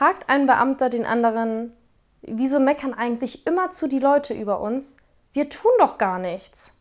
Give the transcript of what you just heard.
fragt ein Beamter den anderen, wieso meckern eigentlich immer zu die Leute über uns? Wir tun doch gar nichts.